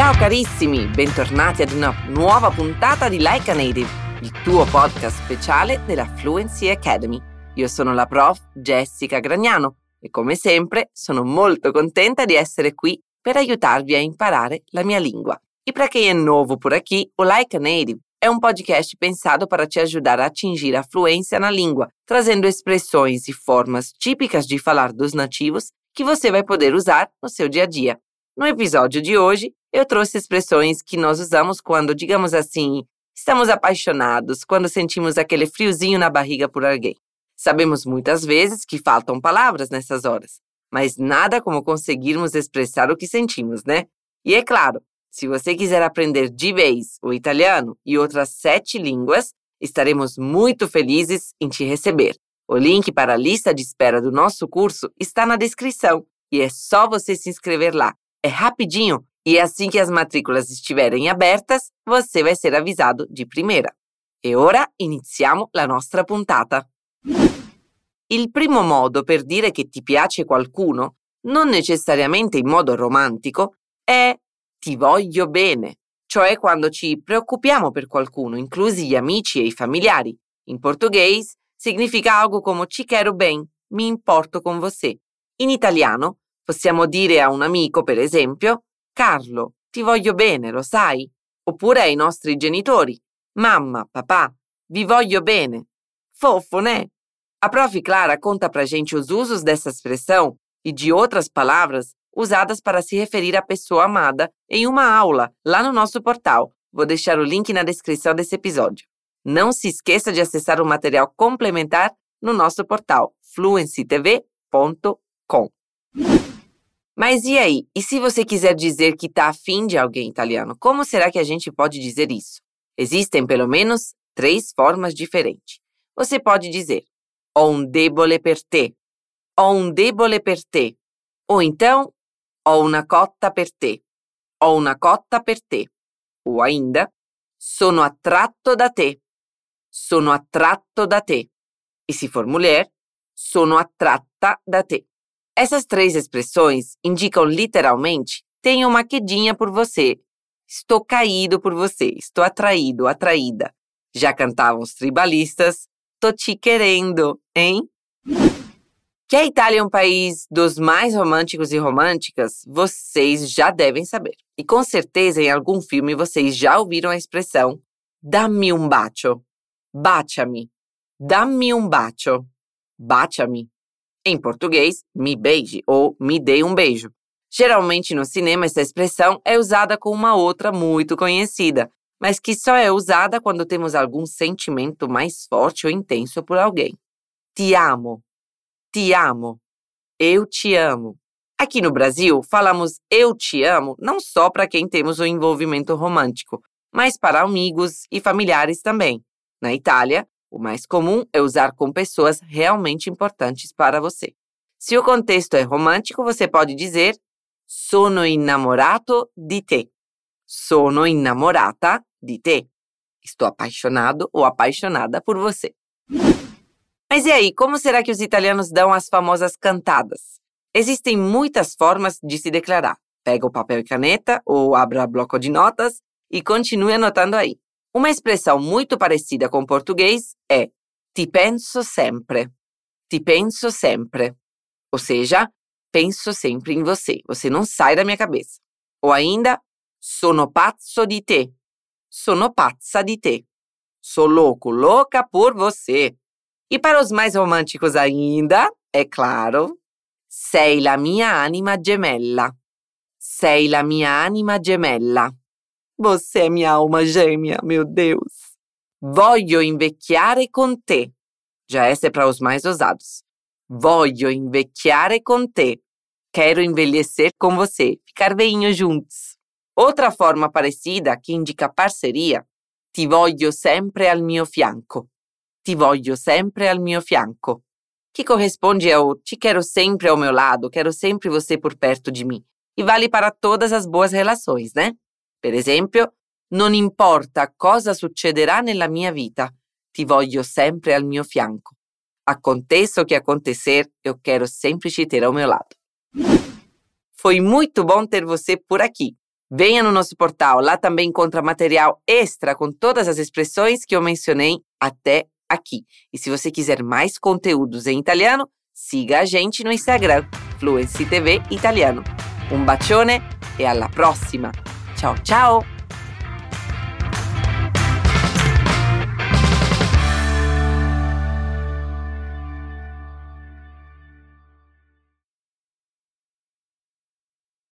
Ciao carissimi, bentornati ad una nuova puntata di Like a Native, il tuo podcast speciale della Fluency Academy. Io sono la prof Jessica Gragnano e come sempre sono molto contenta di essere qui per aiutarvi a imparare la minha língua. E para quem é novo por aqui, o Like a Native é um podcast pensado para te ajudar a atingir a fluência na língua, trazendo expressões e formas típicas de falar dos nativos que você vai poder usar no seu dia a dia. No episódio de hoje, eu trouxe expressões que nós usamos quando, digamos assim, estamos apaixonados, quando sentimos aquele friozinho na barriga por alguém. Sabemos muitas vezes que faltam palavras nessas horas, mas nada como conseguirmos expressar o que sentimos, né? E é claro, se você quiser aprender de vez o italiano e outras sete línguas, estaremos muito felizes em te receber. O link para a lista de espera do nosso curso está na descrição e é só você se inscrever lá. É rapidinho e assim que as matrículas estiverem abertas, você vai ser avisado de primeira. E ora iniziamo la nostra puntata. Il primo modo per dire che ti piace qualcuno, non necessariamente in modo romantico, è ti voglio bene, cioè quando ci preoccupiamo per qualcuno, inclusi gli amici e i familiari. In portoghese significa algo come ci quero bem, mi importo con você. In italiano possiamo dire a un amico, per esempio, Carlo, ti voglio bene, lo sai? Oppure ai nostri genitori, mamma, papà, vi voglio bene. Fofo, né? A prof. Clara conta pra gente os usos dessa expressão e de outras palavras usadas para se referir à pessoa amada em uma aula lá no nosso portal. Vou deixar o link na descrição desse episódio. Não se esqueça de acessar o material complementar no nosso portal fluencytv.com. Mas e aí? E se você quiser dizer que está afim de alguém italiano, como será que a gente pode dizer isso? Existem pelo menos três formas diferentes. Você pode dizer ho un debole per te, ho un debole per te, ou então ho una cotta per te, ho una cotta per te, ou ainda sono attratto da te, sono attratto da te. E se for mulher, sono attratta da te. Essas três expressões indicam literalmente tenho uma quedinha por você, estou caído por você, estou atraído, atraída. Já cantavam os tribalistas, tô te querendo, hein? Que a Itália é um país dos mais românticos e românticas, vocês já devem saber. E com certeza em algum filme vocês já ouviram a expressão dammi un bacio. Bacia-me. Dammi un bacio. Bacia-me. Em português, me beije ou me dê um beijo. Geralmente no cinema essa expressão é usada com uma outra muito conhecida, mas que só é usada quando temos algum sentimento mais forte ou intenso por alguém. Ti amo. Ti amo. Eu te amo. Aqui no Brasil, falamos eu te amo não só para quem temos um envolvimento romântico, mas para amigos e familiares também. Na Itália, o mais comum é usar com pessoas realmente importantes para você. Se o contexto é romântico, você pode dizer sono innamorato di te. Sono innamorata di te. Estou apaixonado ou apaixonada por você. Mas e aí, como será que os italianos dão as famosas cantadas? Existem muitas formas de se declarar. Pega o papel e caneta ou abra bloco de notas e continue anotando aí. Uma expressão muito parecida com português é ti penso sempre. Ti penso sempre. Ou seja, penso sempre em você. Você não sai da minha cabeça. Ou ainda, sono pazzo di te. Sono pazza di te. Sou louco, louca por você. E para os mais românticos ainda, é claro, sei la mia anima gemella. Sei la mia anima gemella. Você é minha alma gêmea, meu Deus. Voglio invecchiare con te. Já essa é para os mais ousados. Voglio invecchiare con te. Quero envelhecer com você, ficar veinho juntos. Outra forma parecida que indica parceria, ti voglio sempre al mio fianco. Ti voglio sempre al mio fianco. Que corresponde ao te quero sempre ao meu lado, quero sempre você por perto de mim. E vale para todas as boas relações, né? Per esempio, non importa cosa succederà nella mia vita, ti voglio sempre al mio fianco. Aconteça o que acontecer, eu quero sempre te ter ao meu lado. Foi muito bom ter você por aqui. Venha no nosso portal, lá também encontra material extra com todas as expressões que eu mencionei até aqui. E se você quiser mais conteúdos em italiano, siga a gente no Instagram, Fluency TV Italiano. Um bacione e alla prossima! Chao, chao.